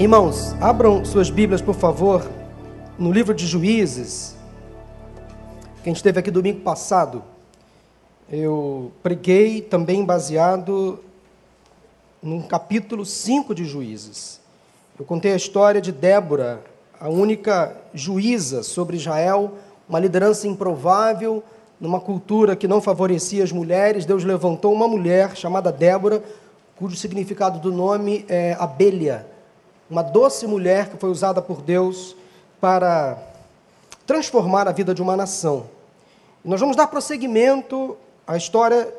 Irmãos, abram suas Bíblias, por favor, no livro de Juízes. Quem esteve aqui domingo passado, eu preguei também baseado num capítulo 5 de Juízes. Eu contei a história de Débora, a única juíza sobre Israel, uma liderança improvável, numa cultura que não favorecia as mulheres. Deus levantou uma mulher chamada Débora, cujo significado do nome é abelha uma doce mulher que foi usada por Deus para transformar a vida de uma nação. Nós vamos dar prosseguimento à história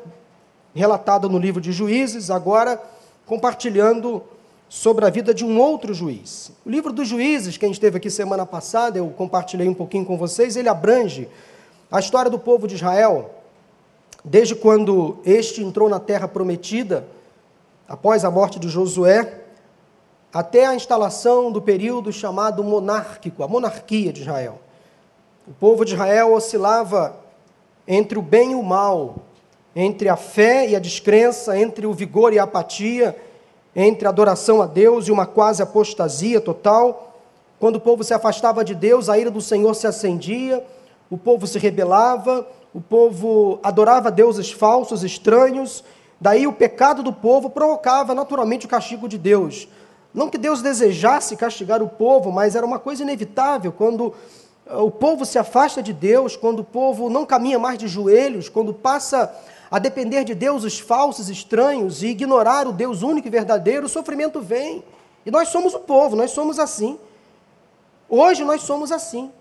relatada no livro de Juízes, agora compartilhando sobre a vida de um outro juiz. O livro dos Juízes, quem esteve aqui semana passada, eu compartilhei um pouquinho com vocês, ele abrange a história do povo de Israel, desde quando este entrou na terra prometida, após a morte de Josué, até a instalação do período chamado monárquico, a monarquia de Israel. O povo de Israel oscilava entre o bem e o mal, entre a fé e a descrença, entre o vigor e a apatia, entre a adoração a Deus e uma quase apostasia total. Quando o povo se afastava de Deus, a ira do Senhor se acendia, o povo se rebelava, o povo adorava deuses falsos, estranhos. Daí o pecado do povo provocava naturalmente o castigo de Deus. Não que Deus desejasse castigar o povo, mas era uma coisa inevitável quando eh, o povo se afasta de Deus, quando o povo não caminha mais de joelhos, quando passa a depender de deuses falsos, estranhos e ignorar o Deus único e verdadeiro, o sofrimento vem. E nós somos o povo, nós somos assim. Hoje nós somos assim.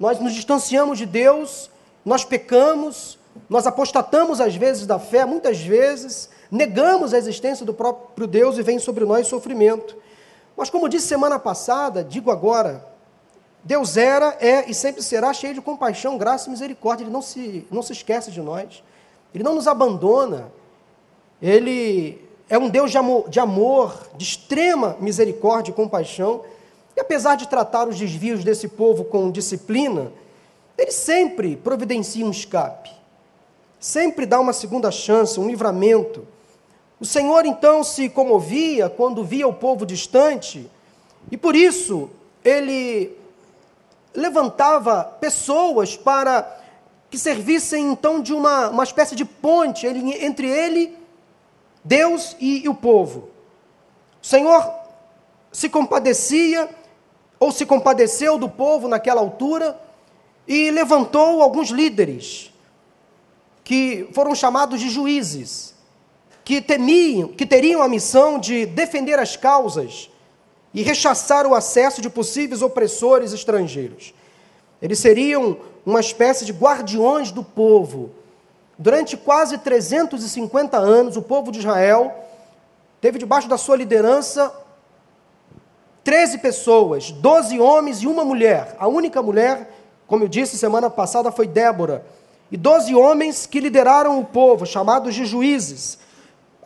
Nós nos distanciamos de Deus, nós pecamos, nós apostatamos às vezes da fé, muitas vezes, negamos a existência do próprio Deus e vem sobre nós sofrimento. Mas, como disse semana passada, digo agora: Deus era, é e sempre será cheio de compaixão, graça e misericórdia. Ele não se, não se esquece de nós, ele não nos abandona. Ele é um Deus de amor, de, amor, de extrema misericórdia e compaixão. E apesar de tratar os desvios desse povo com disciplina, ele sempre providencia um escape, sempre dá uma segunda chance, um livramento. O Senhor então se comovia quando via o povo distante, e por isso ele levantava pessoas para que servissem então de uma, uma espécie de ponte entre ele, Deus e, e o povo. O Senhor se compadecia, ou se compadeceu do povo naquela altura, e levantou alguns líderes, que foram chamados de juízes que temiam, que teriam a missão de defender as causas e rechaçar o acesso de possíveis opressores estrangeiros. Eles seriam uma espécie de guardiões do povo. Durante quase 350 anos, o povo de Israel teve debaixo da sua liderança 13 pessoas, 12 homens e uma mulher. A única mulher, como eu disse semana passada, foi Débora. E 12 homens que lideraram o povo, chamados de juízes.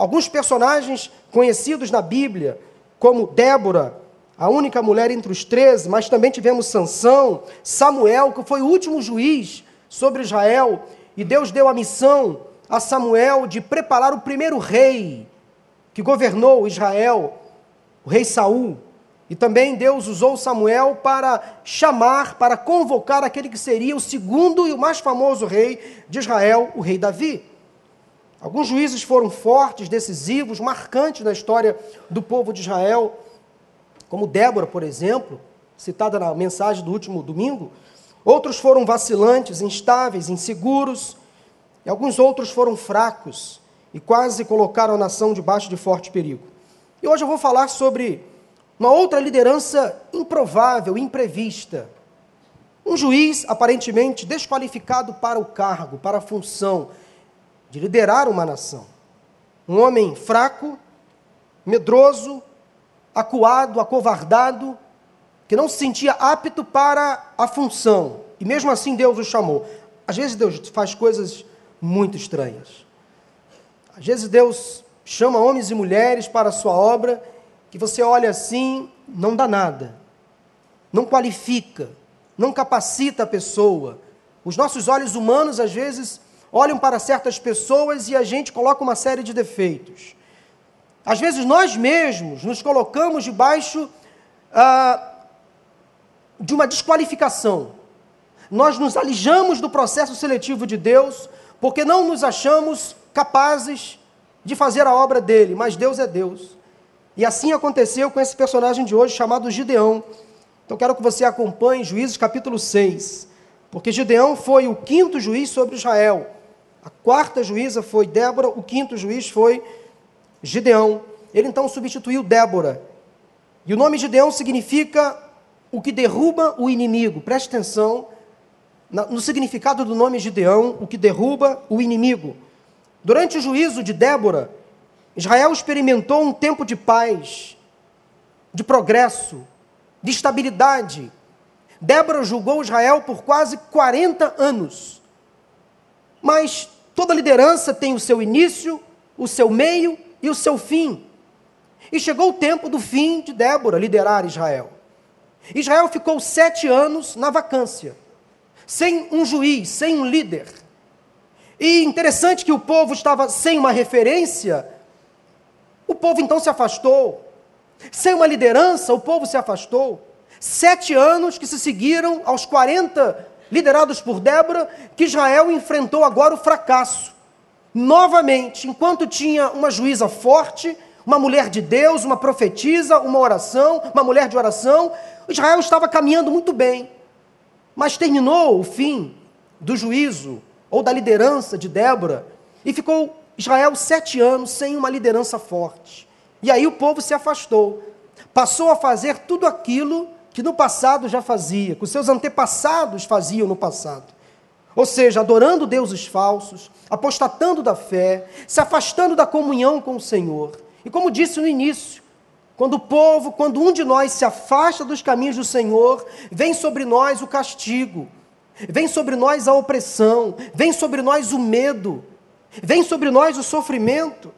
Alguns personagens conhecidos na Bíblia, como Débora, a única mulher entre os treze, mas também tivemos Sansão, Samuel, que foi o último juiz sobre Israel, e Deus deu a missão a Samuel de preparar o primeiro rei que governou Israel, o rei Saul. E também Deus usou Samuel para chamar, para convocar aquele que seria o segundo e o mais famoso rei de Israel, o rei Davi. Alguns juízes foram fortes, decisivos, marcantes na história do povo de Israel, como Débora, por exemplo, citada na mensagem do último domingo. Outros foram vacilantes, instáveis, inseguros. E alguns outros foram fracos e quase colocaram a nação debaixo de forte perigo. E hoje eu vou falar sobre uma outra liderança improvável, imprevista. Um juiz aparentemente desqualificado para o cargo, para a função, de liderar uma nação. Um homem fraco, medroso, acuado, acovardado, que não se sentia apto para a função. E mesmo assim Deus o chamou. Às vezes Deus faz coisas muito estranhas. Às vezes Deus chama homens e mulheres para a sua obra que você olha assim, não dá nada. Não qualifica, não capacita a pessoa. Os nossos olhos humanos às vezes olham para certas pessoas e a gente coloca uma série de defeitos. Às vezes nós mesmos nos colocamos debaixo ah, de uma desqualificação. Nós nos alijamos do processo seletivo de Deus porque não nos achamos capazes de fazer a obra dele, mas Deus é Deus. E assim aconteceu com esse personagem de hoje chamado Gideão. Então quero que você acompanhe Juízes capítulo 6, porque Gideão foi o quinto juiz sobre Israel. A quarta juíza foi Débora, o quinto juiz foi Gideão. Ele então substituiu Débora. E o nome Gideão significa o que derruba o inimigo. Preste atenção no significado do nome Gideão, o que derruba o inimigo. Durante o juízo de Débora, Israel experimentou um tempo de paz, de progresso, de estabilidade. Débora julgou Israel por quase 40 anos. Mas toda liderança tem o seu início, o seu meio e o seu fim. E chegou o tempo do fim de Débora liderar Israel. Israel ficou sete anos na vacância, sem um juiz, sem um líder. E interessante que o povo estava sem uma referência, o povo então se afastou. Sem uma liderança, o povo se afastou. Sete anos que se seguiram aos 40 liderados por Débora, que Israel enfrentou agora o fracasso. Novamente, enquanto tinha uma juíza forte, uma mulher de Deus, uma profetisa, uma oração, uma mulher de oração, Israel estava caminhando muito bem. Mas terminou o fim do juízo ou da liderança de Débora e ficou Israel sete anos sem uma liderança forte. E aí o povo se afastou, passou a fazer tudo aquilo que no passado já fazia, que os seus antepassados faziam no passado. Ou seja, adorando deuses falsos, apostatando da fé, se afastando da comunhão com o Senhor. E como disse no início, quando o povo, quando um de nós se afasta dos caminhos do Senhor, vem sobre nós o castigo, vem sobre nós a opressão, vem sobre nós o medo, vem sobre nós o sofrimento.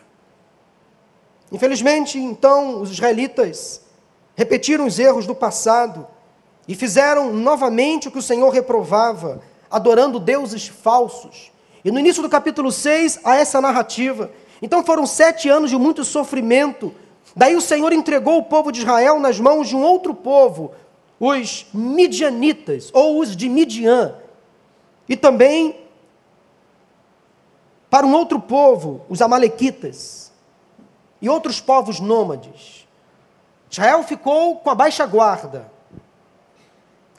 Infelizmente, então, os israelitas repetiram os erros do passado e fizeram novamente o que o Senhor reprovava, adorando deuses falsos. E no início do capítulo 6 há essa narrativa. Então foram sete anos de muito sofrimento. Daí o Senhor entregou o povo de Israel nas mãos de um outro povo, os midianitas, ou os de Midian. E também para um outro povo, os amalequitas. E outros povos nômades. Israel ficou com a baixa guarda,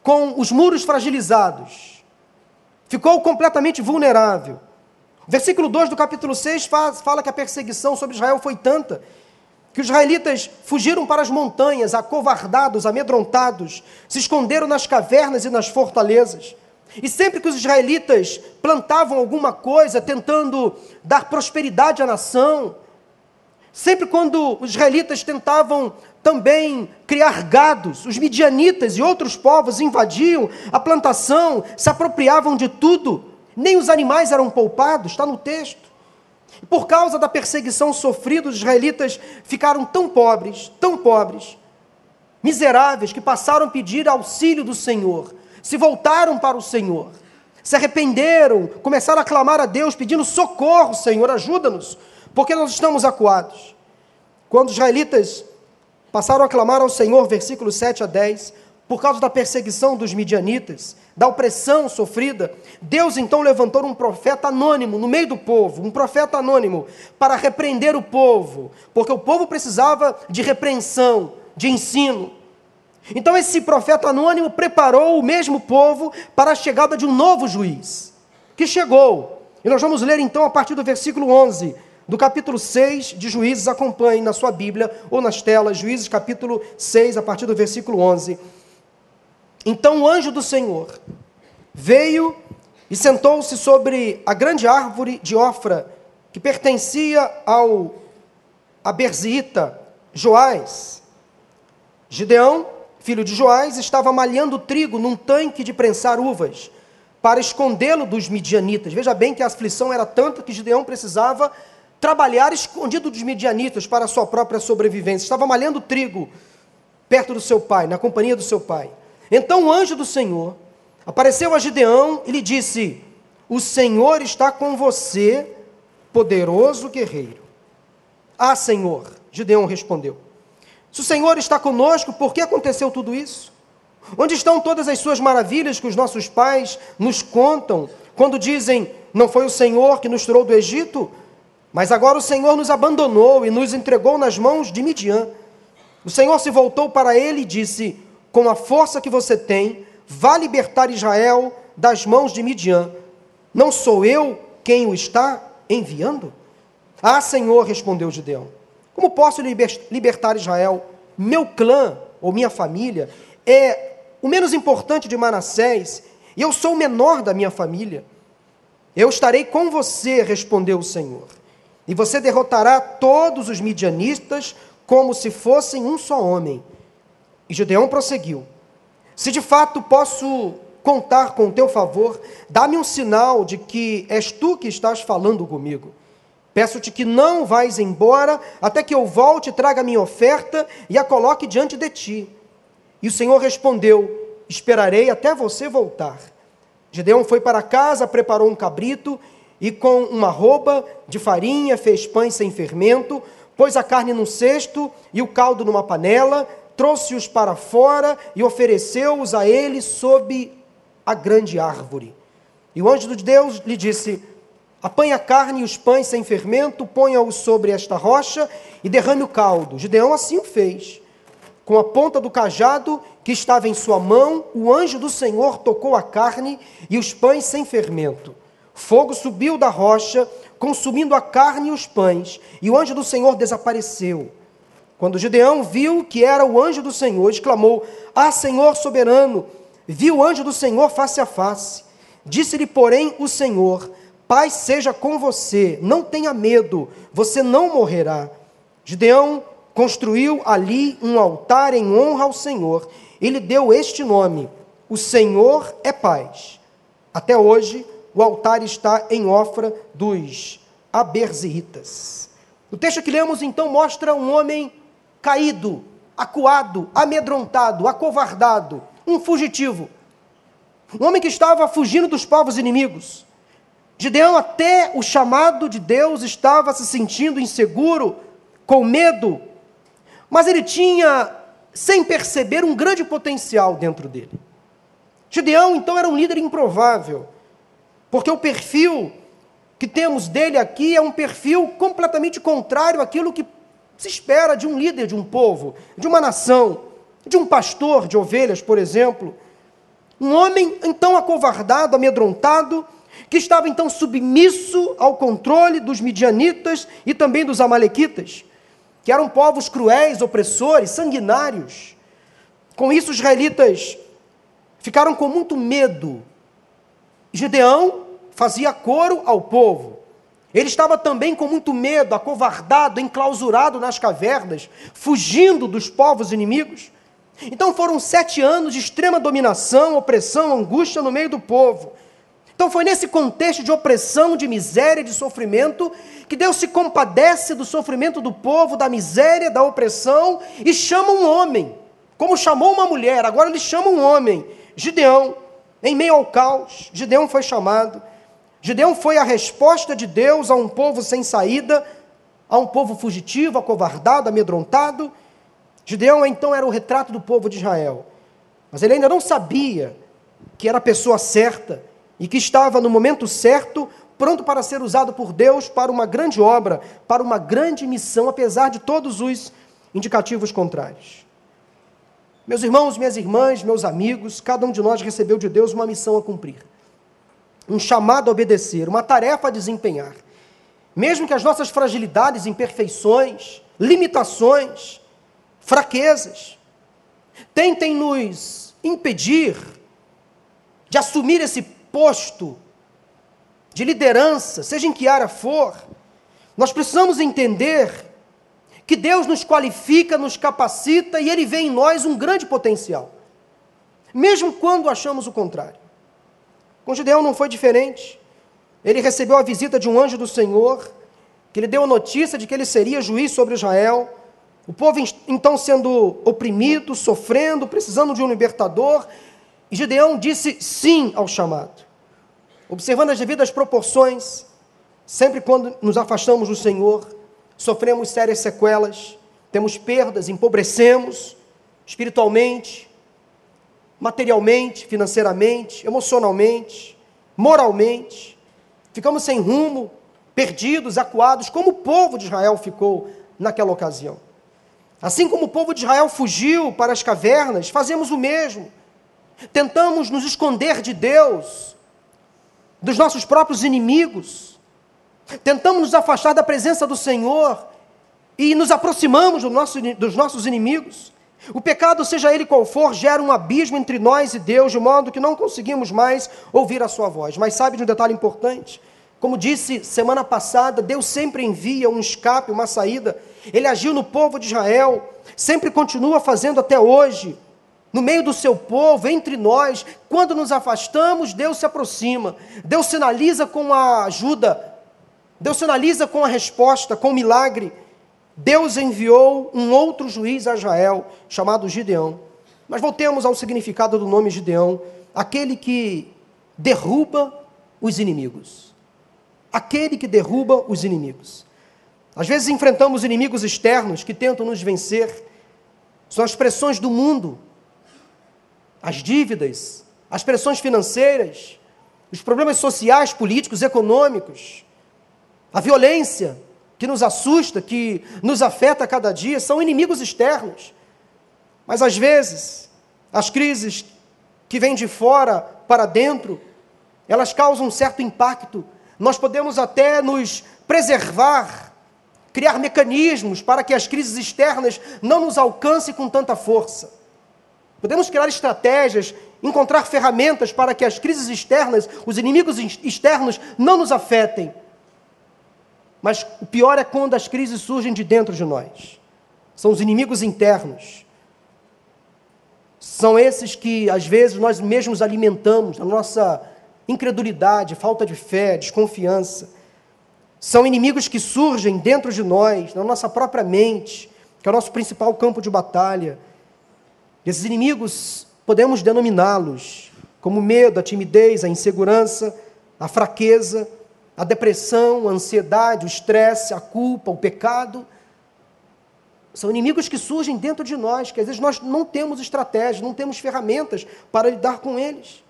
com os muros fragilizados, ficou completamente vulnerável. Versículo 2 do capítulo 6 fala que a perseguição sobre Israel foi tanta que os israelitas fugiram para as montanhas, acovardados, amedrontados, se esconderam nas cavernas e nas fortalezas. E sempre que os israelitas plantavam alguma coisa tentando dar prosperidade à nação, sempre quando os israelitas tentavam também criar gados, os midianitas e outros povos invadiam a plantação, se apropriavam de tudo nem os animais eram poupados, está no texto. Por causa da perseguição sofrida, os israelitas ficaram tão pobres, tão pobres, miseráveis, que passaram a pedir auxílio do Senhor, se voltaram para o Senhor, se arrependeram, começaram a clamar a Deus, pedindo socorro, Senhor, ajuda-nos, porque nós estamos acuados. Quando os israelitas passaram a clamar ao Senhor, versículos 7 a 10, por causa da perseguição dos midianitas, da opressão sofrida, Deus então levantou um profeta anônimo no meio do povo, um profeta anônimo, para repreender o povo, porque o povo precisava de repreensão, de ensino. Então esse profeta anônimo preparou o mesmo povo para a chegada de um novo juiz, que chegou. E nós vamos ler então a partir do versículo 11 do capítulo 6 de Juízes, acompanhe na sua Bíblia ou nas telas, Juízes capítulo 6, a partir do versículo 11. Então o anjo do Senhor veio e sentou-se sobre a grande árvore de Ofra, que pertencia ao Aberziita Joás. Gideão, filho de Joás, estava malhando trigo num tanque de prensar uvas, para escondê-lo dos midianitas. Veja bem que a aflição era tanta que Gideão precisava trabalhar escondido dos midianitas para a sua própria sobrevivência. Estava malhando trigo perto do seu pai, na companhia do seu pai. Então o anjo do Senhor apareceu a Gideão e lhe disse: O Senhor está com você, poderoso guerreiro. Ah, Senhor, Gideão respondeu: Se o Senhor está conosco, por que aconteceu tudo isso? Onde estão todas as suas maravilhas que os nossos pais nos contam quando dizem: Não foi o Senhor que nos tirou do Egito? Mas agora o Senhor nos abandonou e nos entregou nas mãos de Midian. O Senhor se voltou para ele e disse: Com a força que você tem, vá libertar Israel das mãos de Midian. Não sou eu quem o está enviando? Ah, Senhor, respondeu Gideão. Como posso libertar Israel? Meu clã ou minha família é o menos importante de Manassés e eu sou o menor da minha família. Eu estarei com você, respondeu o Senhor, e você derrotará todos os midianistas como se fossem um só homem. E Gideão prosseguiu: Se de fato posso contar com o teu favor, dá-me um sinal de que és tu que estás falando comigo. Peço-te que não vais embora até que eu volte e traga minha oferta e a coloque diante de ti. E o Senhor respondeu: Esperarei até você voltar. Gideão foi para casa, preparou um cabrito e com uma roupa de farinha fez pães sem fermento, pôs a carne num cesto e o caldo numa panela, trouxe-os para fora e ofereceu-os a ele sob a grande árvore. E o anjo de Deus lhe disse: Apanhe a carne e os pães sem fermento, ponha-os sobre esta rocha e derrame o caldo. Gideão assim o fez. Com a ponta do cajado que estava em sua mão, o anjo do Senhor tocou a carne e os pães sem fermento. Fogo subiu da rocha, consumindo a carne e os pães, e o anjo do Senhor desapareceu. Quando Gideão viu que era o anjo do Senhor, exclamou: Ah, Senhor soberano! Viu o anjo do Senhor face a face. Disse-lhe, porém, o Senhor: Paz seja com você, não tenha medo, você não morrerá. Gideão construiu ali um altar em honra ao Senhor. Ele deu este nome: O Senhor é paz. Até hoje, o altar está em Ofra dos Aberzeritas. O texto que lemos então mostra um homem caído, acuado, amedrontado, acovardado, um fugitivo. Um homem que estava fugindo dos povos inimigos. Gideão, até o chamado de Deus, estava se sentindo inseguro, com medo, mas ele tinha, sem perceber, um grande potencial dentro dele. Gideão, então, era um líder improvável, porque o perfil que temos dele aqui é um perfil completamente contrário àquilo que se espera de um líder de um povo, de uma nação, de um pastor de ovelhas, por exemplo. Um homem então acovardado, amedrontado, que estava então submisso ao controle dos midianitas e também dos amalequitas, que eram povos cruéis, opressores, sanguinários. Com isso, os israelitas ficaram com muito medo. Gideão fazia coro ao povo. Ele estava também com muito medo, acovardado, enclausurado nas cavernas, fugindo dos povos inimigos. Então foram sete anos de extrema dominação, opressão, angústia no meio do povo. Então foi nesse contexto de opressão, de miséria, de sofrimento, que Deus se compadece do sofrimento do povo, da miséria, da opressão, e chama um homem, como chamou uma mulher, agora ele chama um homem, Gideão, em meio ao caos, Gideão foi chamado. Gideão foi a resposta de Deus a um povo sem saída, a um povo fugitivo, acovardado, amedrontado. Gideão então era o retrato do povo de Israel, mas ele ainda não sabia que era a pessoa certa e que estava no momento certo, pronto para ser usado por Deus para uma grande obra, para uma grande missão, apesar de todos os indicativos contrários. Meus irmãos, minhas irmãs, meus amigos, cada um de nós recebeu de Deus uma missão a cumprir, um chamado a obedecer, uma tarefa a desempenhar. Mesmo que as nossas fragilidades, imperfeições, limitações, fraquezas tentem nos impedir de assumir esse posto de liderança, seja em que área for, nós precisamos entender que Deus nos qualifica, nos capacita e Ele vê em nós um grande potencial, mesmo quando achamos o contrário. Com Gideão não foi diferente. Ele recebeu a visita de um anjo do Senhor, que lhe deu a notícia de que ele seria juiz sobre Israel. O povo então sendo oprimido, sofrendo, precisando de um libertador, e Gideão disse sim ao chamado. Observando as devidas proporções, sempre quando nos afastamos do Senhor, sofremos sérias sequelas, temos perdas, empobrecemos espiritualmente, materialmente, financeiramente, emocionalmente, moralmente. Ficamos sem rumo, perdidos, acuados, como o povo de Israel ficou naquela ocasião. Assim como o povo de Israel fugiu para as cavernas, fazemos o mesmo. Tentamos nos esconder de Deus, dos nossos próprios inimigos. Tentamos nos afastar da presença do Senhor e nos aproximamos do nosso, dos nossos inimigos. O pecado, seja ele qual for, gera um abismo entre nós e Deus, de modo que não conseguimos mais ouvir a sua voz. Mas sabe de um detalhe importante? Como disse semana passada, Deus sempre envia um escape, uma saída. Ele agiu no povo de Israel, sempre continua fazendo até hoje. No meio do seu povo, entre nós, quando nos afastamos, Deus se aproxima. Deus sinaliza com a ajuda. Deus sinaliza com a resposta, com o milagre. Deus enviou um outro juiz a Israel, chamado Gideão. Mas voltemos ao significado do nome Gideão, aquele que derruba os inimigos. Aquele que derruba os inimigos. Às vezes enfrentamos inimigos externos que tentam nos vencer. São as pressões do mundo, as dívidas, as pressões financeiras, os problemas sociais, políticos, econômicos, a violência, que nos assusta, que nos afeta a cada dia, são inimigos externos. Mas às vezes, as crises que vêm de fora para dentro, elas causam um certo impacto. Nós podemos até nos preservar, criar mecanismos para que as crises externas não nos alcancem com tanta força. Podemos criar estratégias, encontrar ferramentas para que as crises externas, os inimigos externos, não nos afetem. Mas o pior é quando as crises surgem de dentro de nós. São os inimigos internos. São esses que, às vezes, nós mesmos alimentamos, a nossa incredulidade, falta de fé, desconfiança. São inimigos que surgem dentro de nós, na nossa própria mente, que é o nosso principal campo de batalha. E esses inimigos, podemos denominá-los como medo, a timidez, a insegurança, a fraqueza, a depressão, a ansiedade, o estresse, a culpa, o pecado. São inimigos que surgem dentro de nós, que às vezes nós não temos estratégias, não temos ferramentas para lidar com eles.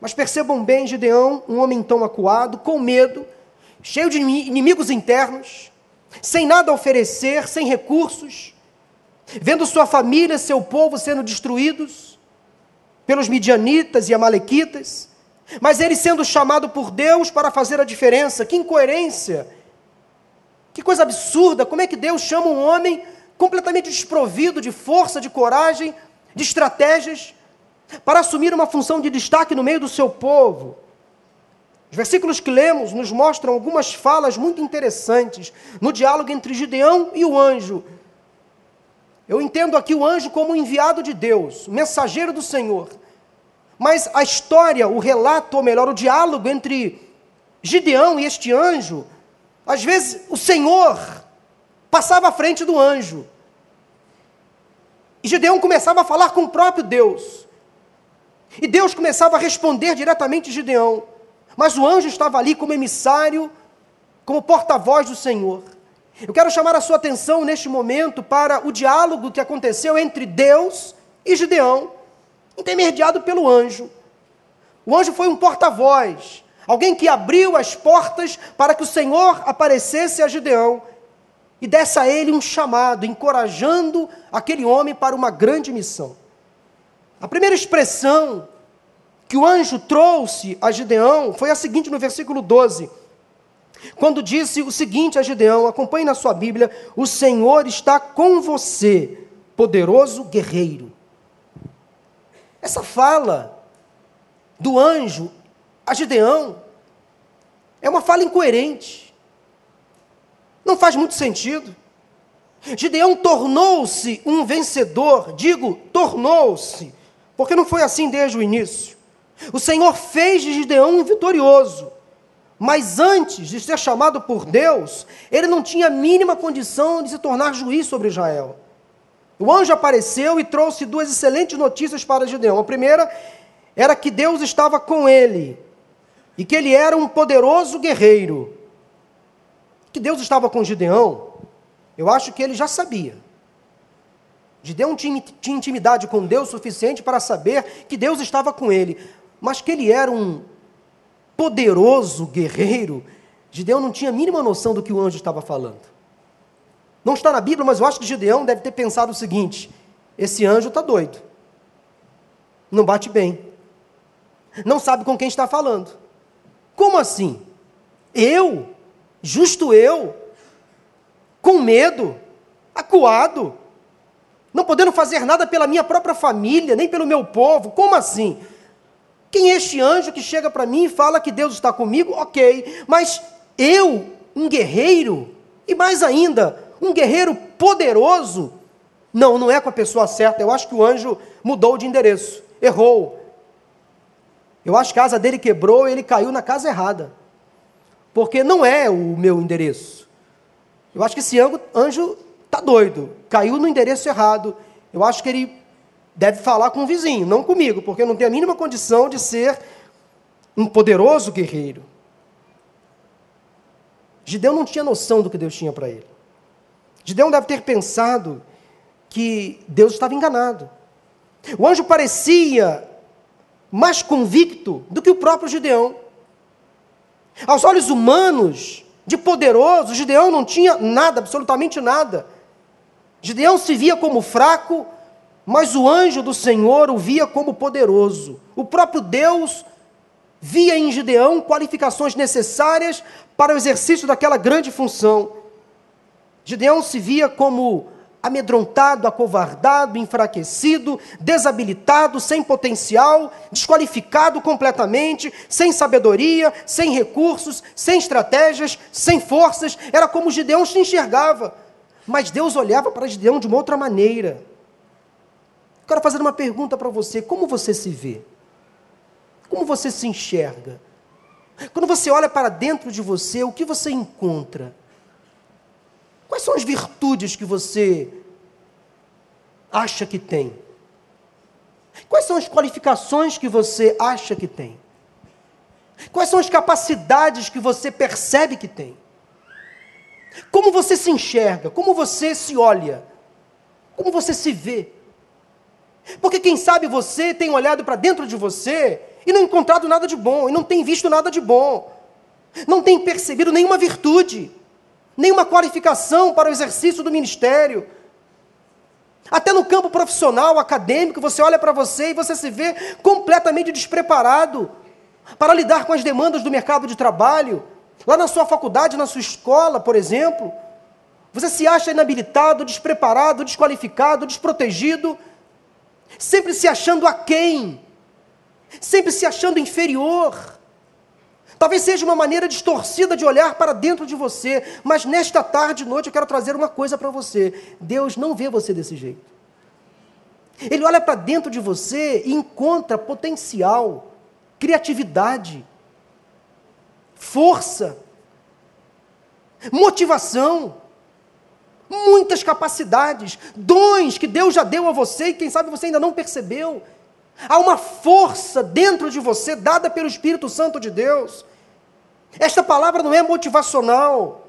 Mas percebam bem, Gideão, um homem tão acuado, com medo, cheio de inimigos internos, sem nada a oferecer, sem recursos, vendo sua família, seu povo sendo destruídos pelos midianitas e amalequitas, mas ele sendo chamado por Deus para fazer a diferença. Que incoerência! Que coisa absurda! Como é que Deus chama um homem completamente desprovido de força, de coragem, de estratégias, para assumir uma função de destaque no meio do seu povo? Os versículos que lemos nos mostram algumas falas muito interessantes no diálogo entre Gideão e o anjo. Eu entendo aqui o anjo como o enviado de Deus, mensageiro do Senhor. Mas a história, o relato, ou melhor, o diálogo entre Gideão e este anjo, às vezes o Senhor passava à frente do anjo. E Gideão começava a falar com o próprio Deus. E Deus começava a responder diretamente a Gideão. Mas o anjo estava ali como emissário, como porta-voz do Senhor. Eu quero chamar a sua atenção neste momento para o diálogo que aconteceu entre Deus e Gideão intermediado pelo anjo. O anjo foi um porta-voz, alguém que abriu as portas para que o Senhor aparecesse a Gideão e desse a ele um chamado, encorajando aquele homem para uma grande missão. A primeira expressão que o anjo trouxe a Gideão foi a seguinte no versículo 12. Quando disse o seguinte a Gideão, acompanhe na sua Bíblia: O Senhor está com você, poderoso guerreiro. Essa fala do anjo a Gideão é uma fala incoerente. Não faz muito sentido. Gideão tornou-se um vencedor, digo, tornou-se, porque não foi assim desde o início. O Senhor fez de Gideão um vitorioso, mas antes de ser chamado por Deus, ele não tinha a mínima condição de se tornar juiz sobre Israel. O anjo apareceu e trouxe duas excelentes notícias para Gideão. A primeira era que Deus estava com ele e que ele era um poderoso guerreiro. Que Deus estava com Gideão, eu acho que ele já sabia. Gideão tinha, intimidade com Deus suficiente para saber que Deus estava com ele, mas que ele era um poderoso guerreiro. Gideão não tinha a mínima noção do que o anjo estava falando. Não está na Bíblia, mas eu acho que Gideão deve ter pensado o seguinte: esse anjo está doido, não bate bem, não sabe com quem está falando. Como assim? Eu, justo eu, com medo, acuado, não podendo fazer nada pela minha própria família, nem pelo meu povo, como assim? Quem é este anjo que chega para mim e fala que Deus está comigo? Ok, mas eu, um guerreiro, e mais ainda, um guerreiro poderoso, não, não é com a pessoa certa. Eu acho que o anjo mudou de endereço, errou. Eu acho que a casa dele quebrou e ele caiu na casa errada. Porque não é o meu endereço. Eu acho que esse anjo está doido, caiu no endereço errado. Eu acho que ele deve falar com o vizinho, não comigo, porque eu não tenho a mínima condição de ser um poderoso guerreiro. Gideão não tinha noção do que Deus tinha para ele. Gideão deve ter pensado que Deus estava enganado. O anjo parecia mais convicto do que o próprio Gideão. Aos olhos humanos, de poderoso, Gideão não tinha nada, absolutamente nada. Gideão se via como fraco, mas o anjo do Senhor o via como poderoso. O próprio Deus via em Gideão qualificações necessárias para o exercício daquela grande função. Gideão se via como amedrontado, acovardado, enfraquecido, desabilitado, sem potencial, desqualificado completamente, sem sabedoria, sem recursos, sem estratégias, sem forças. Era como Gideão se enxergava. Mas Deus olhava para Gideão de uma outra maneira. Quero fazer uma pergunta para você: como você se vê? Como você se enxerga? Quando você olha para dentro de você, o que você encontra? Quais são as virtudes que você acha que tem? Quais são as qualificações que você acha que tem? Quais são as capacidades que você percebe que tem? Como você se enxerga? Como você se olha? Como você se vê? Porque quem sabe você tem olhado para dentro de você e não encontrado nada de bom, e não tem visto nada de bom, não tem percebido nenhuma virtude nenhuma qualificação para o exercício do ministério. Até no campo profissional, acadêmico, você olha para você e você se vê completamente despreparado para lidar com as demandas do mercado de trabalho. Lá na sua faculdade, na sua escola, por exemplo, você se acha inabilitado, despreparado, desqualificado, desprotegido, sempre se achando aquém, sempre se achando inferior. Talvez seja uma maneira distorcida de olhar para dentro de você, mas nesta tarde e noite eu quero trazer uma coisa para você: Deus não vê você desse jeito. Ele olha para dentro de você e encontra potencial, criatividade, força, motivação, muitas capacidades, dons que Deus já deu a você e quem sabe você ainda não percebeu. Há uma força dentro de você, dada pelo Espírito Santo de Deus. Esta palavra não é motivacional.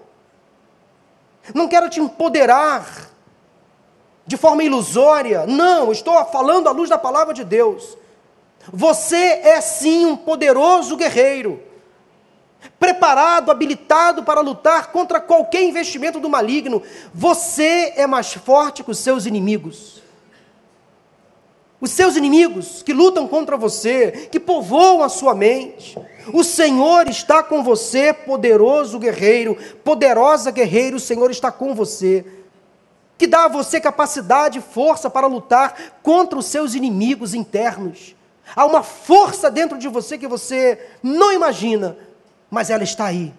Não quero te empoderar de forma ilusória. Não, estou falando à luz da palavra de Deus. Você é sim um poderoso guerreiro, preparado, habilitado para lutar contra qualquer investimento do maligno. Você é mais forte que os seus inimigos os seus inimigos que lutam contra você, que povoam a sua mente. O Senhor está com você, poderoso guerreiro, poderosa guerreiro, o Senhor está com você. Que dá a você capacidade e força para lutar contra os seus inimigos internos. Há uma força dentro de você que você não imagina, mas ela está aí.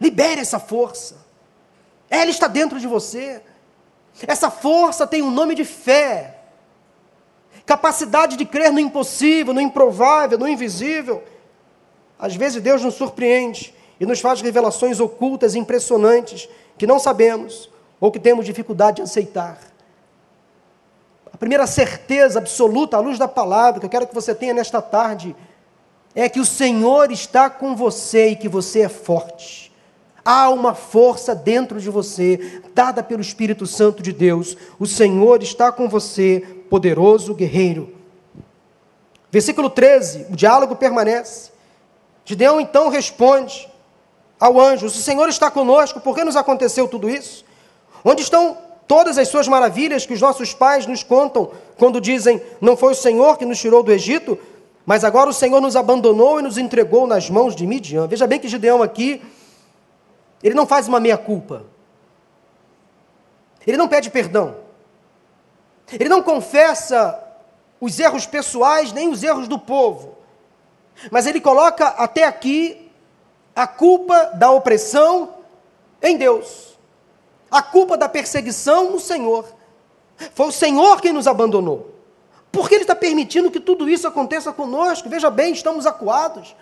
Libere essa força. Ela está dentro de você. Essa força tem um nome de fé capacidade de crer no impossível, no improvável, no invisível. Às vezes Deus nos surpreende e nos faz revelações ocultas impressionantes que não sabemos ou que temos dificuldade de aceitar. A primeira certeza absoluta, à luz da palavra, que eu quero que você tenha nesta tarde, é que o Senhor está com você e que você é forte. Há uma força dentro de você, dada pelo Espírito Santo de Deus. O Senhor está com você, poderoso guerreiro. Versículo 13, o diálogo permanece. Gideão então responde ao anjo: Se o Senhor está conosco, por que nos aconteceu tudo isso? Onde estão todas as suas maravilhas que os nossos pais nos contam quando dizem: Não foi o Senhor que nos tirou do Egito, mas agora o Senhor nos abandonou e nos entregou nas mãos de Midian. Veja bem que Gideão aqui ele não faz uma meia-culpa. Ele não pede perdão. Ele não confessa os erros pessoais nem os erros do povo. Mas ele coloca até aqui a culpa da opressão em Deus. A culpa da perseguição no Senhor. Foi o Senhor quem nos abandonou. Por que Ele está permitindo que tudo isso aconteça conosco? Veja bem, estamos acuados,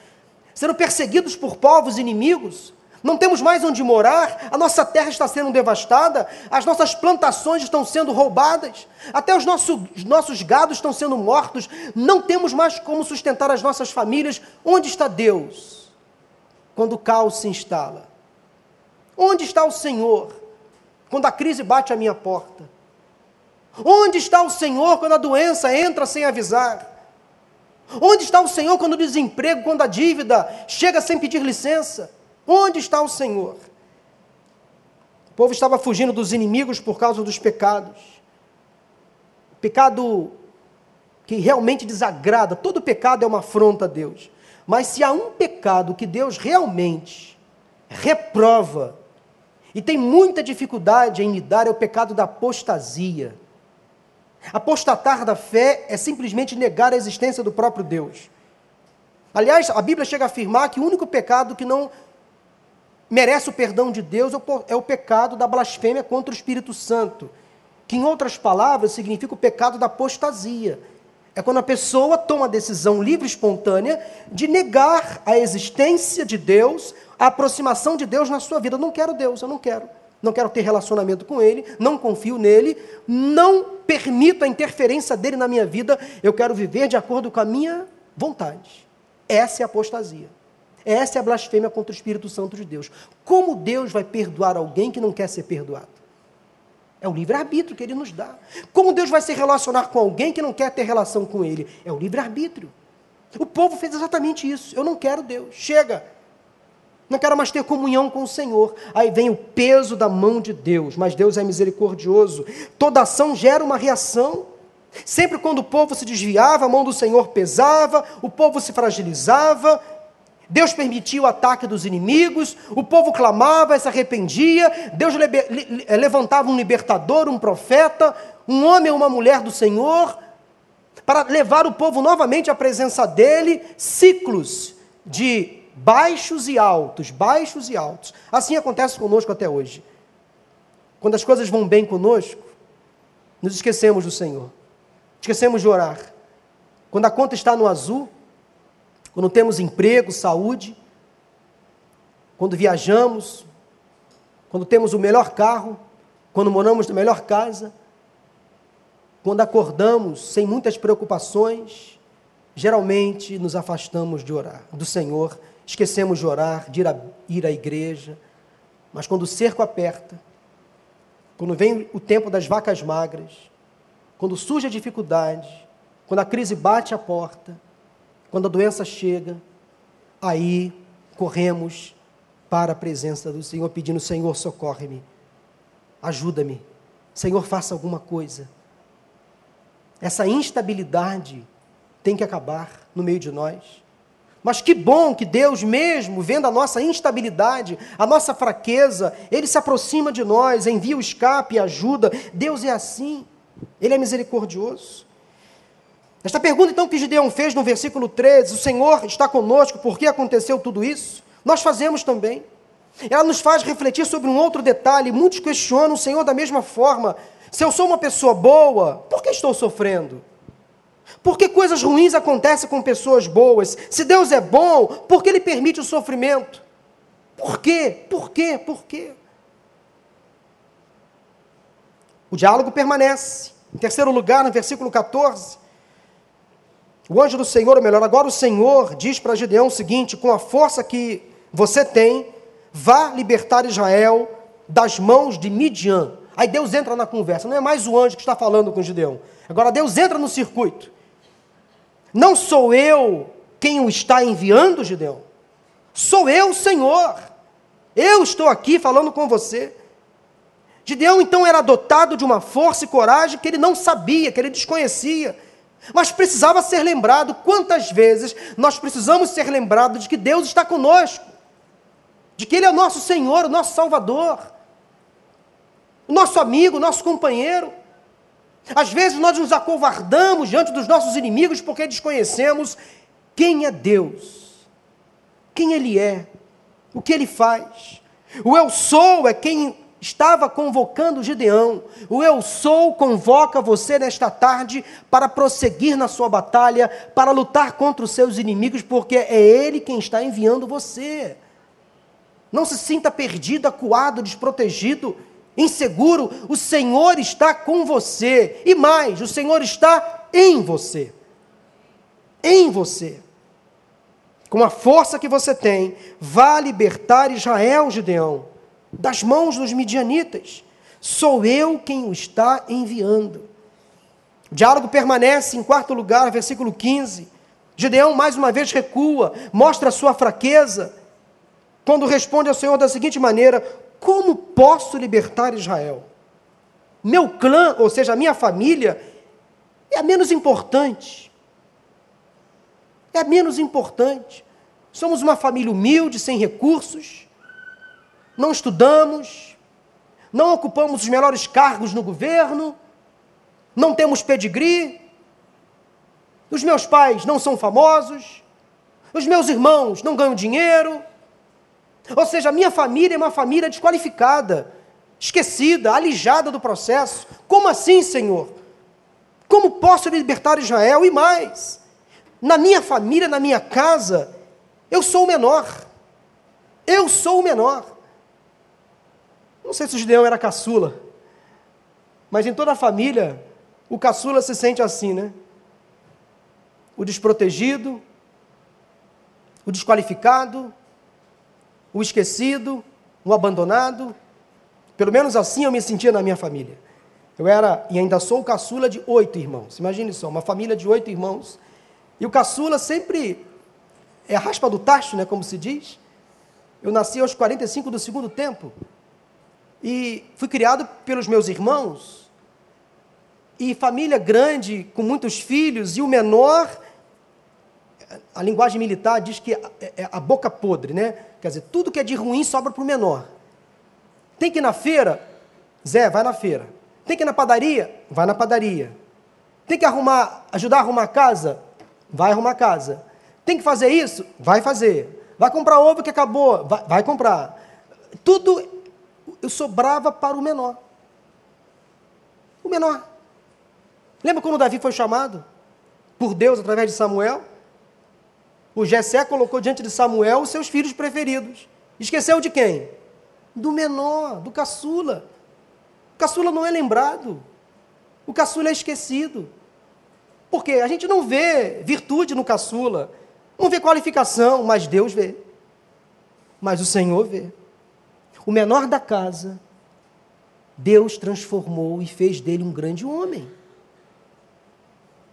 sendo perseguidos por povos inimigos não temos mais onde morar, a nossa terra está sendo devastada, as nossas plantações estão sendo roubadas, até os nossos, nossos gados estão sendo mortos, não temos mais como sustentar as nossas famílias. Onde está Deus quando o caos se instala? Onde está o Senhor quando a crise bate à minha porta? Onde está o Senhor quando a doença entra sem avisar? Onde está o Senhor quando o desemprego, quando a dívida chega sem pedir licença? Onde está o Senhor? O povo estava fugindo dos inimigos por causa dos pecados. Pecado que realmente desagrada, todo pecado é uma afronta a Deus. Mas se há um pecado que Deus realmente reprova e tem muita dificuldade em lidar, é o pecado da apostasia. Apostatar da fé é simplesmente negar a existência do próprio Deus. Aliás, a Bíblia chega a afirmar que o único pecado que não merece o perdão de Deus é o pecado da blasfêmia contra o Espírito Santo, que, em outras palavras, significa o pecado da apostasia. É quando a pessoa toma a decisão livre e espontânea de negar a existência de Deus, a aproximação de Deus na sua vida. Eu não quero Deus, eu não quero. Não quero ter relacionamento com Ele, não confio nele, não permito a interferência dele na minha vida, eu quero viver de acordo com a minha vontade. Essa é a apostasia. Essa é a blasfêmia contra o Espírito Santo de Deus. Como Deus vai perdoar alguém que não quer ser perdoado? É o livre-arbítrio que ele nos dá. Como Deus vai se relacionar com alguém que não quer ter relação com ele? É o livre-arbítrio. O povo fez exatamente isso. Eu não quero Deus. Chega. Não quero mais ter comunhão com o Senhor. Aí vem o peso da mão de Deus. Mas Deus é misericordioso. Toda ação gera uma reação. Sempre quando o povo se desviava, a mão do Senhor pesava, o povo se fragilizava, Deus permitiu o ataque dos inimigos, o povo clamava, se arrependia, Deus eh, levantava um libertador, um profeta, um homem ou uma mulher do Senhor, para levar o povo novamente à presença dele, ciclos de baixos e altos, baixos e altos. Assim acontece conosco até hoje. Quando as coisas vão bem conosco, nos esquecemos do Senhor, esquecemos de orar. Quando a conta está no azul, quando temos emprego, saúde, quando viajamos, quando temos o melhor carro, quando moramos na melhor casa, quando acordamos sem muitas preocupações, geralmente nos afastamos de orar, do Senhor, esquecemos de orar, de ir à, ir à igreja, mas quando o cerco aperta, quando vem o tempo das vacas magras, quando surge a dificuldade, quando a crise bate a porta, quando a doença chega, aí corremos para a presença do Senhor, pedindo: Senhor, socorre-me, ajuda-me, Senhor, faça alguma coisa. Essa instabilidade tem que acabar no meio de nós. Mas que bom que Deus, mesmo vendo a nossa instabilidade, a nossa fraqueza, Ele se aproxima de nós, envia o escape e ajuda. Deus é assim, Ele é misericordioso. Esta pergunta, então, que Gideão fez no versículo 13: O Senhor está conosco, por que aconteceu tudo isso? Nós fazemos também. Ela nos faz refletir sobre um outro detalhe. Muitos questionam o Senhor da mesma forma. Se eu sou uma pessoa boa, por que estou sofrendo? Por que coisas ruins acontecem com pessoas boas? Se Deus é bom, por que Ele permite o sofrimento? Por quê? Por quê? Por quê? O diálogo permanece. Em terceiro lugar, no versículo 14, o anjo do Senhor, ou melhor, agora o Senhor diz para Gideão o seguinte: com a força que você tem, vá libertar Israel das mãos de Midian. Aí Deus entra na conversa, não é mais o anjo que está falando com Gideão. Agora Deus entra no circuito. Não sou eu quem o está enviando, Gideão. Sou eu, Senhor. Eu estou aqui falando com você. Gideão então era dotado de uma força e coragem que ele não sabia, que ele desconhecia. Mas precisava ser lembrado. Quantas vezes nós precisamos ser lembrados de que Deus está conosco, de que Ele é o nosso Senhor, o nosso Salvador, o nosso amigo, o nosso companheiro. Às vezes nós nos acovardamos diante dos nossos inimigos porque desconhecemos quem é Deus, quem Ele é, o que Ele faz. O eu sou é quem estava convocando Gideão. O eu sou convoca você nesta tarde para prosseguir na sua batalha, para lutar contra os seus inimigos, porque é Ele quem está enviando você. Não se sinta perdido, acuado, desprotegido, inseguro. O Senhor está com você. E mais, o Senhor está em você. Em você. Com a força que você tem, vá libertar Israel, Gideão das mãos dos midianitas. Sou eu quem o está enviando. O diálogo permanece em quarto lugar, versículo 15. Gideão mais uma vez recua, mostra sua fraqueza, quando responde ao Senhor da seguinte maneira: Como posso libertar Israel? Meu clã, ou seja, a minha família, é a menos importante. É a menos importante. Somos uma família humilde, sem recursos não estudamos, não ocupamos os melhores cargos no governo, não temos pedigree, os meus pais não são famosos, os meus irmãos não ganham dinheiro. Ou seja, a minha família é uma família desqualificada, esquecida, alijada do processo. Como assim, Senhor? Como posso libertar Israel? E mais, na minha família, na minha casa, eu sou o menor. Eu sou o menor. Não sei se o Gideão era caçula, mas em toda a família, o caçula se sente assim, né? O desprotegido, o desqualificado, o esquecido, o abandonado. Pelo menos assim eu me sentia na minha família. Eu era, e ainda sou o caçula de oito irmãos. Imagine só, uma família de oito irmãos. E o caçula sempre é a raspa do tacho, né, como se diz. Eu nasci aos 45 do segundo tempo. E fui criado pelos meus irmãos. E família grande, com muitos filhos, e o menor, a linguagem militar diz que é, é a boca podre, né? Quer dizer, tudo que é de ruim sobra para o menor. Tem que ir na feira? Zé, vai na feira. Tem que ir na padaria? Vai na padaria. Tem que arrumar, ajudar a arrumar a casa? Vai arrumar a casa. Tem que fazer isso? Vai fazer. Vai comprar ovo que acabou? Vai, vai comprar. Tudo eu sobrava para o menor. O menor. Lembra quando Davi foi chamado por Deus através de Samuel? O Jessé colocou diante de Samuel os seus filhos preferidos. Esqueceu de quem? Do menor, do caçula. O caçula não é lembrado. O caçula é esquecido. Porque a gente não vê virtude no caçula, não vê qualificação, mas Deus vê. Mas o Senhor vê o menor da casa, Deus transformou e fez dele um grande homem.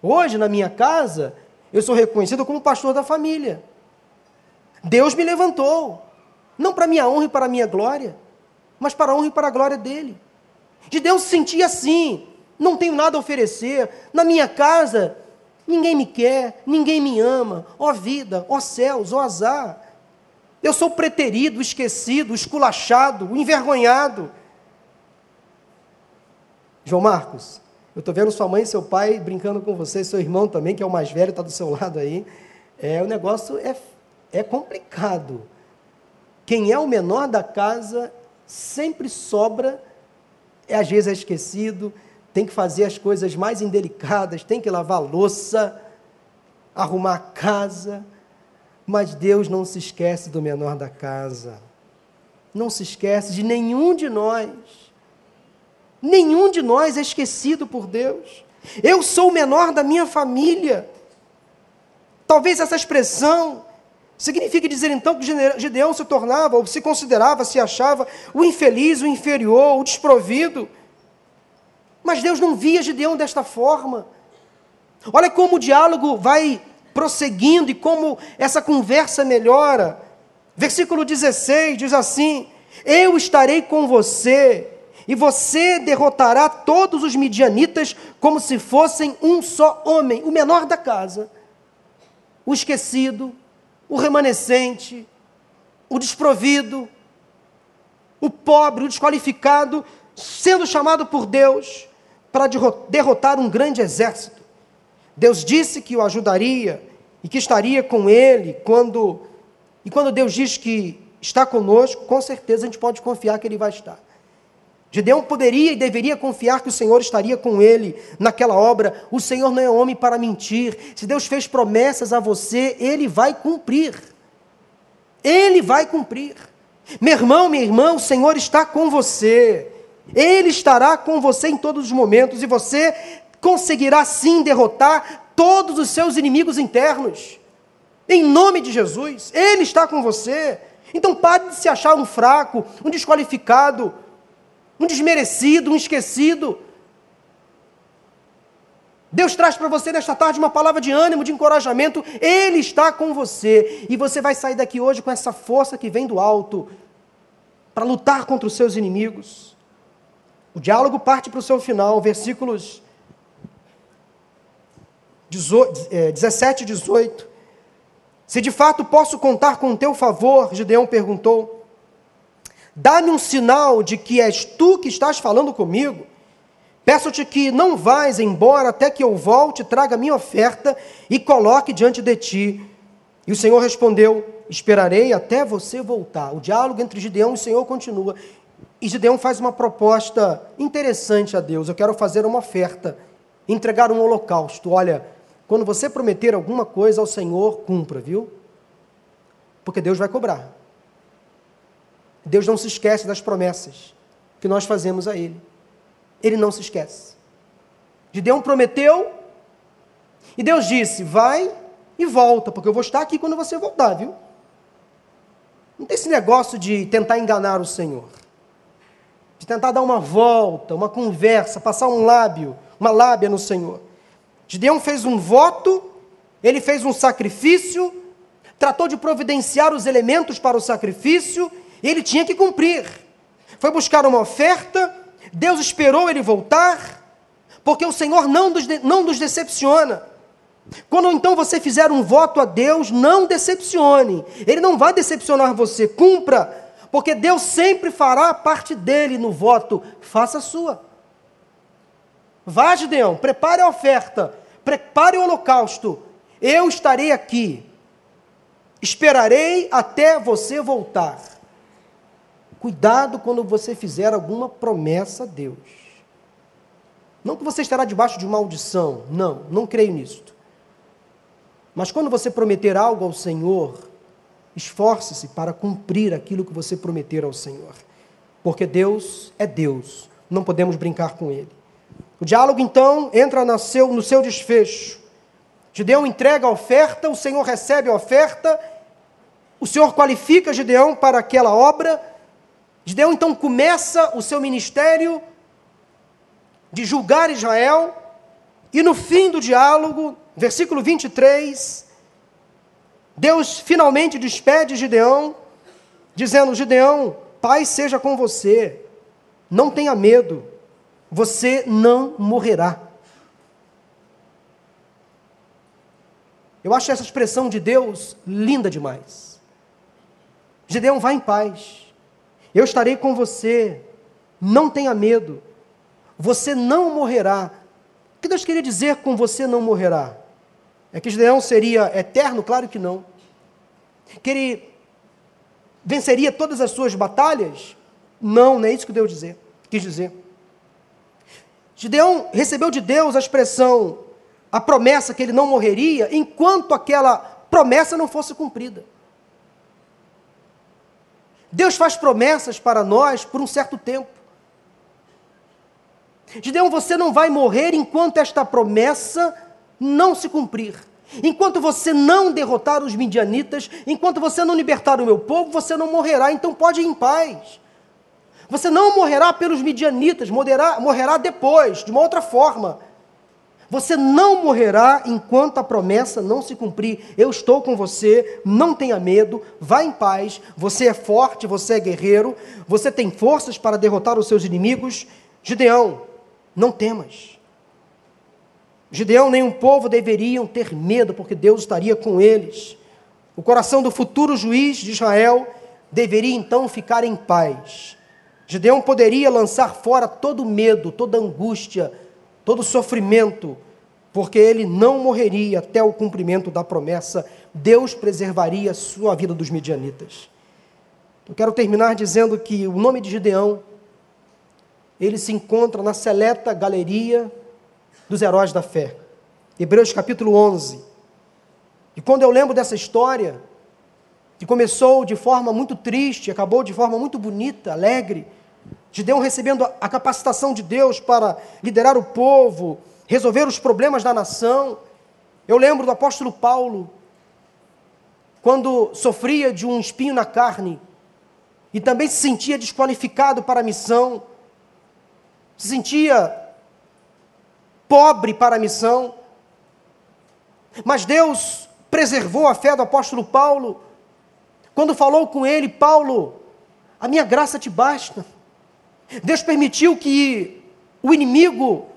Hoje, na minha casa, eu sou reconhecido como pastor da família. Deus me levantou, não para minha honra e para minha glória, mas para a honra e para a glória dele. De Deus se sentia assim, não tenho nada a oferecer, na minha casa ninguém me quer, ninguém me ama, ó vida, ó céus, ó azar. Eu sou preterido, esquecido, esculachado, envergonhado. João Marcos, eu estou vendo sua mãe e seu pai brincando com você, seu irmão também, que é o mais velho, está do seu lado aí. É, o negócio é, é complicado. Quem é o menor da casa sempre sobra, é, às vezes é esquecido, tem que fazer as coisas mais indelicadas, tem que lavar louça, arrumar a casa mas Deus não se esquece do menor da casa. Não se esquece de nenhum de nós. Nenhum de nós é esquecido por Deus. Eu sou o menor da minha família. Talvez essa expressão Significa dizer então que Gideão se tornava, ou se considerava, se achava o infeliz, o inferior, o desprovido. Mas Deus não via Gideão desta forma. Olha como o diálogo vai prosseguindo e como essa conversa melhora. Versículo 16 diz assim: Eu estarei com você, e você derrotará todos os midianitas como se fossem um só homem, o menor da casa, o esquecido, o remanescente, o desprovido, o pobre, o desqualificado, sendo chamado por Deus para derrotar um grande exército. Deus disse que o ajudaria e que estaria com ele quando e quando Deus diz que está conosco, com certeza a gente pode confiar que ele vai estar. Gideão poderia e deveria confiar que o Senhor estaria com ele naquela obra. O Senhor não é homem para mentir. Se Deus fez promessas a você, ele vai cumprir. Ele vai cumprir. Meu irmão, minha irmã, o Senhor está com você. Ele estará com você em todos os momentos e você conseguirá sim derrotar todos os seus inimigos internos. Em nome de Jesus, Ele está com você. Então pare de se achar um fraco, um desqualificado, um desmerecido, um esquecido. Deus traz para você nesta tarde uma palavra de ânimo, de encorajamento. Ele está com você. E você vai sair daqui hoje com essa força que vem do alto para lutar contra os seus inimigos. O diálogo parte para o seu final, versículos 17 e 18. Se de fato posso contar com o teu favor, Gideão perguntou, dá-me um sinal de que és tu que estás falando comigo. Peço-te que não vás embora até que eu volte, traga minha oferta e coloque diante de ti. E o Senhor respondeu: Esperarei até você voltar. O diálogo entre Gideão e o Senhor continua. E Gideão faz uma proposta interessante a Deus. Eu quero fazer uma oferta, entregar um holocausto. Olha, quando você prometer alguma coisa ao Senhor, cumpra, viu? Porque Deus vai cobrar. Deus não se esquece das promessas que nós fazemos a Ele. Ele não se esquece. Gideão prometeu, e Deus disse: vai e volta, porque eu vou estar aqui quando você voltar, viu? Não tem esse negócio de tentar enganar o Senhor de tentar dar uma volta, uma conversa, passar um lábio, uma lábia no Senhor. Gideão fez um voto, ele fez um sacrifício, tratou de providenciar os elementos para o sacrifício, e ele tinha que cumprir. Foi buscar uma oferta, Deus esperou ele voltar, porque o Senhor não nos, não nos decepciona. Quando então você fizer um voto a Deus, não decepcione. Ele não vai decepcionar você. Cumpra porque Deus sempre fará a parte dele no voto, faça a sua. Vá, Gideão, prepare a oferta, prepare o holocausto. Eu estarei aqui, esperarei até você voltar. Cuidado quando você fizer alguma promessa a Deus. Não que você estará debaixo de maldição, não, não creio nisto. Mas quando você prometer algo ao Senhor, Esforce-se para cumprir aquilo que você prometer ao Senhor. Porque Deus é Deus, não podemos brincar com Ele. O diálogo, então, entra no seu, no seu desfecho. Gideão entrega a oferta, o Senhor recebe a oferta, o Senhor qualifica Gideão para aquela obra. Gideão, então, começa o seu ministério de julgar Israel, e no fim do diálogo, versículo 23, Deus finalmente despede Gideão, dizendo: Gideão, Pai seja com você, não tenha medo, você não morrerá. Eu acho essa expressão de Deus linda demais. Gideão, vá em paz, eu estarei com você, não tenha medo, você não morrerá. O que Deus queria dizer com você não morrerá? É que Gideão seria eterno? Claro que não. Que ele venceria todas as suas batalhas? Não, não é isso que Deus dizer, quis dizer. Gideão recebeu de Deus a expressão, a promessa que ele não morreria, enquanto aquela promessa não fosse cumprida. Deus faz promessas para nós por um certo tempo. Gideão, você não vai morrer enquanto esta promessa não se cumprir. Enquanto você não derrotar os midianitas, enquanto você não libertar o meu povo, você não morrerá, então pode ir em paz. Você não morrerá pelos midianitas, morrerá, morrerá depois, de uma outra forma. Você não morrerá enquanto a promessa não se cumprir. Eu estou com você, não tenha medo, vá em paz. Você é forte, você é guerreiro, você tem forças para derrotar os seus inimigos. Gideão, não temas. Gideão nem povo deveriam ter medo, porque Deus estaria com eles. O coração do futuro juiz de Israel deveria então ficar em paz. Gideão poderia lançar fora todo medo, toda angústia, todo sofrimento, porque ele não morreria até o cumprimento da promessa. Deus preservaria a sua vida dos midianitas. Eu quero terminar dizendo que o nome de Gideão ele se encontra na seleta galeria dos heróis da fé. Hebreus capítulo 11. E quando eu lembro dessa história, que começou de forma muito triste, acabou de forma muito bonita, alegre, Gideão recebendo a capacitação de Deus para liderar o povo, resolver os problemas da nação. Eu lembro do apóstolo Paulo, quando sofria de um espinho na carne e também se sentia desqualificado para a missão, se sentia pobre para a missão. Mas Deus preservou a fé do apóstolo Paulo. Quando falou com ele, Paulo, a minha graça te basta. Deus permitiu que o inimigo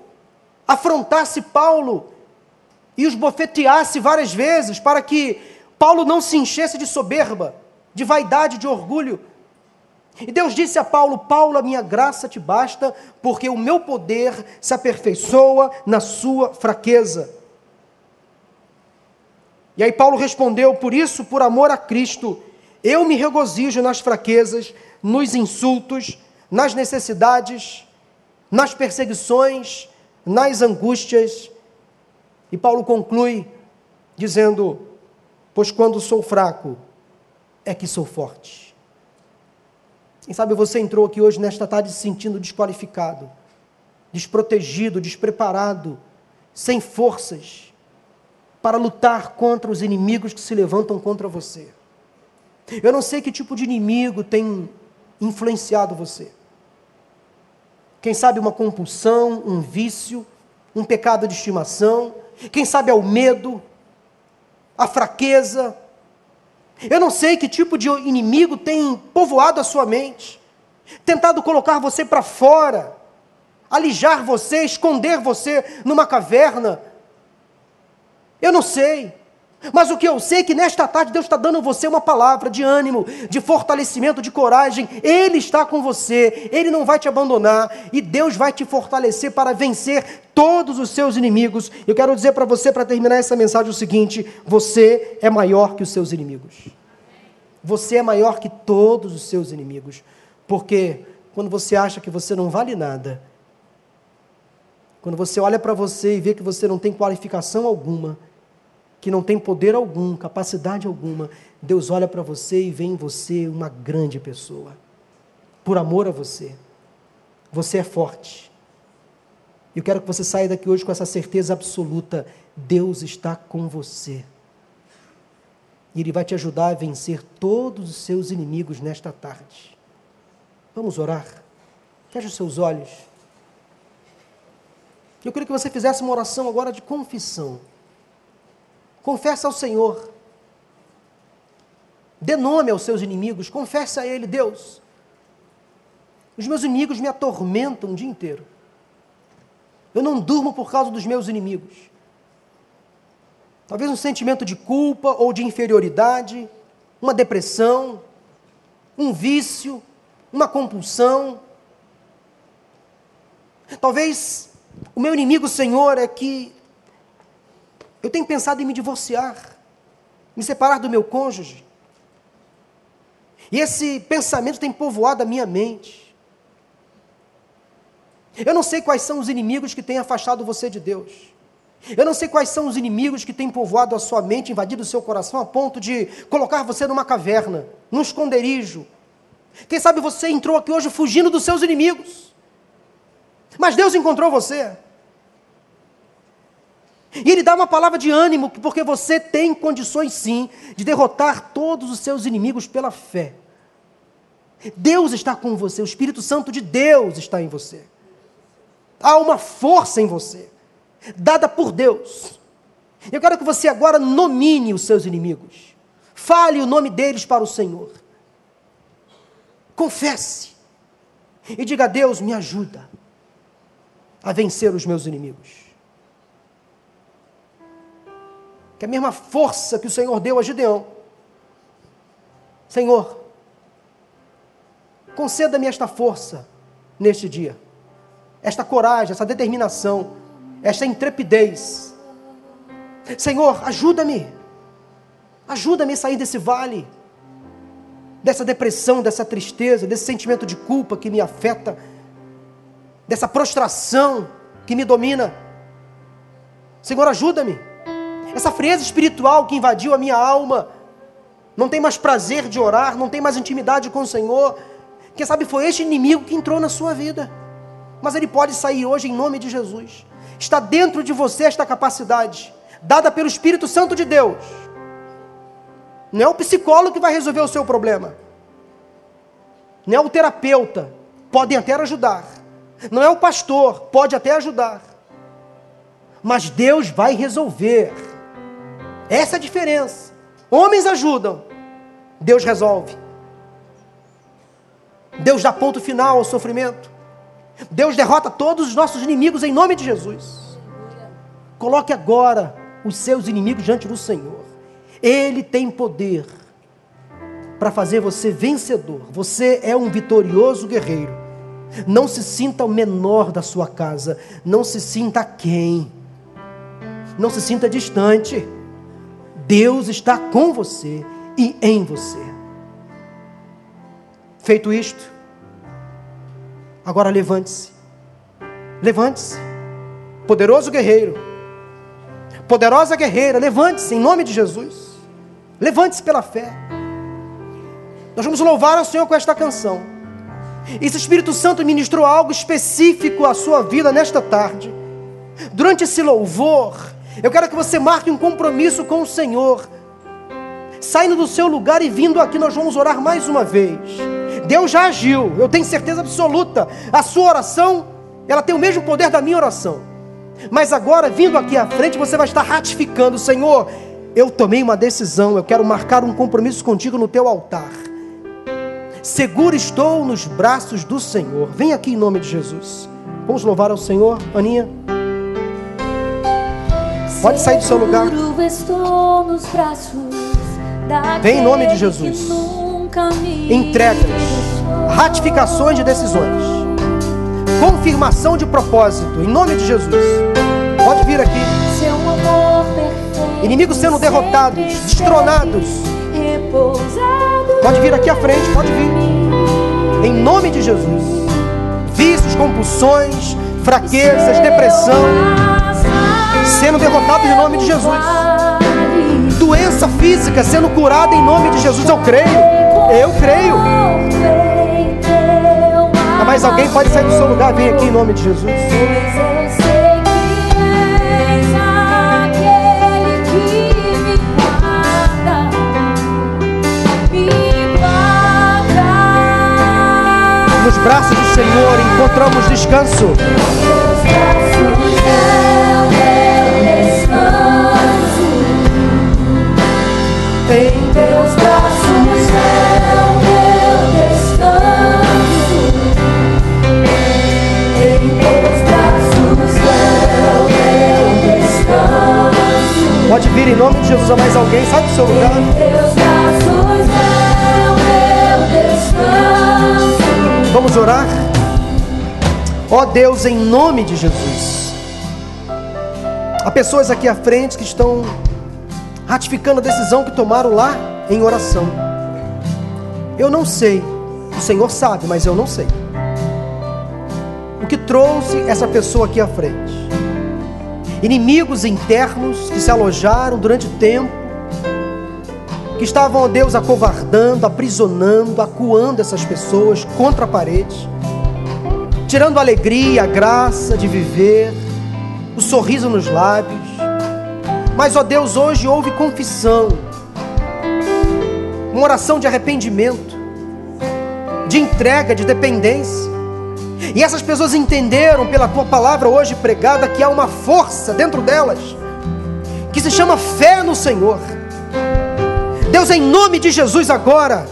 afrontasse Paulo e os bofeteasse várias vezes para que Paulo não se enchesse de soberba, de vaidade, de orgulho. E Deus disse a Paulo: Paulo, a minha graça te basta, porque o meu poder se aperfeiçoa na sua fraqueza. E aí Paulo respondeu: Por isso, por amor a Cristo, eu me regozijo nas fraquezas, nos insultos, nas necessidades, nas perseguições, nas angústias. E Paulo conclui dizendo: Pois quando sou fraco, é que sou forte. Quem sabe você entrou aqui hoje, nesta tarde, se sentindo desqualificado, desprotegido, despreparado, sem forças para lutar contra os inimigos que se levantam contra você. Eu não sei que tipo de inimigo tem influenciado você. Quem sabe uma compulsão, um vício, um pecado de estimação. Quem sabe é o medo, a fraqueza. Eu não sei que tipo de inimigo tem povoado a sua mente, tentado colocar você para fora, alijar você, esconder você numa caverna. Eu não sei. Mas o que eu sei é que nesta tarde Deus está dando a você uma palavra de ânimo, de fortalecimento, de coragem. Ele está com você, Ele não vai te abandonar e Deus vai te fortalecer para vencer todos os seus inimigos. Eu quero dizer para você, para terminar essa mensagem, o seguinte: você é maior que os seus inimigos. Você é maior que todos os seus inimigos. Porque quando você acha que você não vale nada, quando você olha para você e vê que você não tem qualificação alguma, que não tem poder algum, capacidade alguma, Deus olha para você e vê em você uma grande pessoa. Por amor a você. Você é forte. Eu quero que você saia daqui hoje com essa certeza absoluta: Deus está com você. E Ele vai te ajudar a vencer todos os seus inimigos nesta tarde. Vamos orar? Feche os seus olhos. Eu queria que você fizesse uma oração agora de confissão. Confessa ao Senhor. Dê nome aos seus inimigos, confessa a Ele, Deus. Os meus inimigos me atormentam o dia inteiro. Eu não durmo por causa dos meus inimigos. Talvez um sentimento de culpa ou de inferioridade, uma depressão, um vício, uma compulsão. Talvez o meu inimigo, Senhor, é que eu tenho pensado em me divorciar, me separar do meu cônjuge. E esse pensamento tem povoado a minha mente. Eu não sei quais são os inimigos que têm afastado você de Deus. Eu não sei quais são os inimigos que têm povoado a sua mente, invadido o seu coração, a ponto de colocar você numa caverna, num esconderijo. Quem sabe você entrou aqui hoje fugindo dos seus inimigos. Mas Deus encontrou você. E ele dá uma palavra de ânimo, porque você tem condições sim de derrotar todos os seus inimigos pela fé. Deus está com você, o Espírito Santo de Deus está em você. Há uma força em você, dada por Deus. Eu quero que você agora nomine os seus inimigos. Fale o nome deles para o Senhor. Confesse. E diga a Deus: me ajuda a vencer os meus inimigos. Que a mesma força que o Senhor deu a Gideão, Senhor, conceda-me esta força neste dia, esta coragem, essa determinação, esta intrepidez. Senhor, ajuda-me, ajuda-me a sair desse vale, dessa depressão, dessa tristeza, desse sentimento de culpa que me afeta dessa prostração que me domina. Senhor, ajuda-me. Essa frieza espiritual que invadiu a minha alma, não tem mais prazer de orar, não tem mais intimidade com o Senhor. Quem sabe foi este inimigo que entrou na sua vida. Mas ele pode sair hoje em nome de Jesus. Está dentro de você esta capacidade, dada pelo Espírito Santo de Deus. Não é o psicólogo que vai resolver o seu problema. Não é o terapeuta. Podem até ajudar não é o pastor, pode até ajudar. Mas Deus vai resolver. Essa é a diferença. Homens ajudam, Deus resolve. Deus dá ponto final ao sofrimento. Deus derrota todos os nossos inimigos em nome de Jesus. Coloque agora os seus inimigos diante do Senhor. Ele tem poder para fazer você vencedor. Você é um vitorioso guerreiro. Não se sinta o menor da sua casa. Não se sinta quem. Não se sinta distante. Deus está com você e em você. Feito isto, agora levante-se. Levante-se. Poderoso guerreiro. Poderosa guerreira, levante-se em nome de Jesus. Levante-se pela fé. Nós vamos louvar ao Senhor com esta canção. E se o Espírito Santo ministrou algo específico à sua vida nesta tarde, durante esse louvor, eu quero que você marque um compromisso com o Senhor. Saindo do seu lugar e vindo aqui, nós vamos orar mais uma vez. Deus já agiu, eu tenho certeza absoluta. A sua oração, ela tem o mesmo poder da minha oração. Mas agora, vindo aqui à frente, você vai estar ratificando, Senhor, eu tomei uma decisão, eu quero marcar um compromisso contigo no teu altar. Seguro estou nos braços do Senhor. Vem aqui em nome de Jesus. Vamos louvar ao Senhor, Aninha. Pode sair do seu lugar. Vem em nome de Jesus. Entregas, ratificações de decisões, confirmação de propósito, em nome de Jesus. Pode vir aqui. Inimigos sendo derrotados, destronados. Pode vir aqui à frente, pode vir. Em nome de Jesus. Vícios, compulsões, fraquezas, depressão, sendo derrotados em nome de Jesus. Doença física sendo curada em nome de Jesus. Eu creio. Eu creio. Ah, mas alguém pode sair do seu lugar, vem aqui em nome de Jesus. nos braços do Senhor encontramos descanso. Pode vir em nome de Jesus a mais alguém, sai do seu lugar. Vamos orar? Ó oh Deus, em nome de Jesus. Há pessoas aqui à frente que estão ratificando a decisão que tomaram lá em oração. Eu não sei, o Senhor sabe, mas eu não sei. O que trouxe essa pessoa aqui à frente? Inimigos internos que se alojaram durante o tempo que estavam, ó Deus, acovardando, aprisionando, acuando essas pessoas contra a parede, tirando a alegria, a graça de viver, o sorriso nos lábios, Mas, ó Deus, hoje houve confissão, uma oração de arrependimento, de entrega, de dependência. E essas pessoas entenderam pela tua palavra hoje pregada que há uma força dentro delas, que se chama fé no Senhor. Deus, em nome de Jesus agora,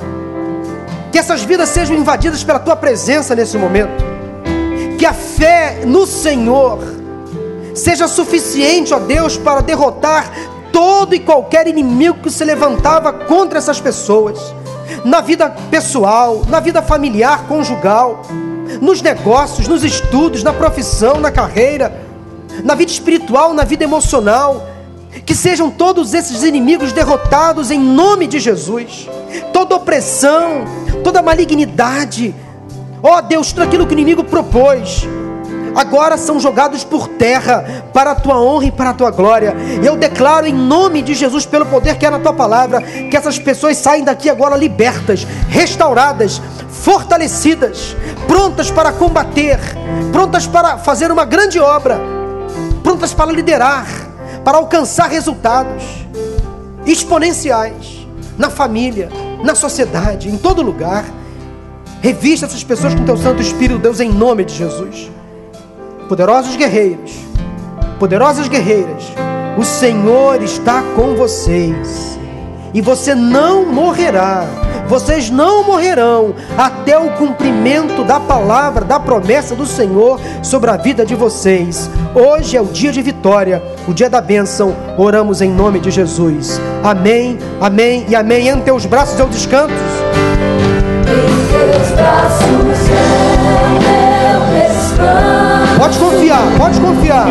que essas vidas sejam invadidas pela tua presença nesse momento, que a fé no Senhor seja suficiente, ó Deus, para derrotar todo e qualquer inimigo que se levantava contra essas pessoas, na vida pessoal, na vida familiar, conjugal, nos negócios, nos estudos, na profissão, na carreira, na vida espiritual, na vida emocional. Que sejam todos esses inimigos derrotados em nome de Jesus. Toda opressão, toda malignidade, ó oh, Deus, tudo aquilo que o inimigo propôs agora são jogados por terra para a tua honra e para a tua glória. Eu declaro em nome de Jesus, pelo poder que é na tua palavra, que essas pessoas saem daqui agora libertas, restauradas, fortalecidas, prontas para combater, prontas para fazer uma grande obra, prontas para liderar, para alcançar resultados exponenciais na família, na sociedade, em todo lugar. Revista essas pessoas com teu Santo Espírito, Deus, em nome de Jesus poderosos guerreiros, poderosas guerreiras, o Senhor está com vocês. E você não morrerá. Vocês não morrerão até o cumprimento da palavra, da promessa do Senhor sobre a vida de vocês. Hoje é o dia de vitória, o dia da bênção. Oramos em nome de Jesus. Amém, amém e amém. Em teus braços eu descanto. Em teus braços Pode confiar, pode confiar.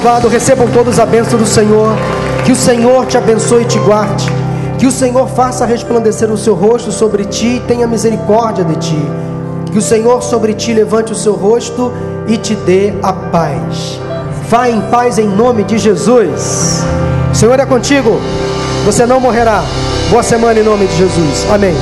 Louvado, recebam todos a bênção do Senhor. Que o Senhor te abençoe e te guarde. Que o Senhor faça resplandecer o seu rosto sobre ti e tenha misericórdia de ti. Que o Senhor sobre ti levante o seu rosto e te dê a paz. Vá em paz em nome de Jesus. O Senhor é contigo. Você não morrerá. Boa semana em nome de Jesus. Amém.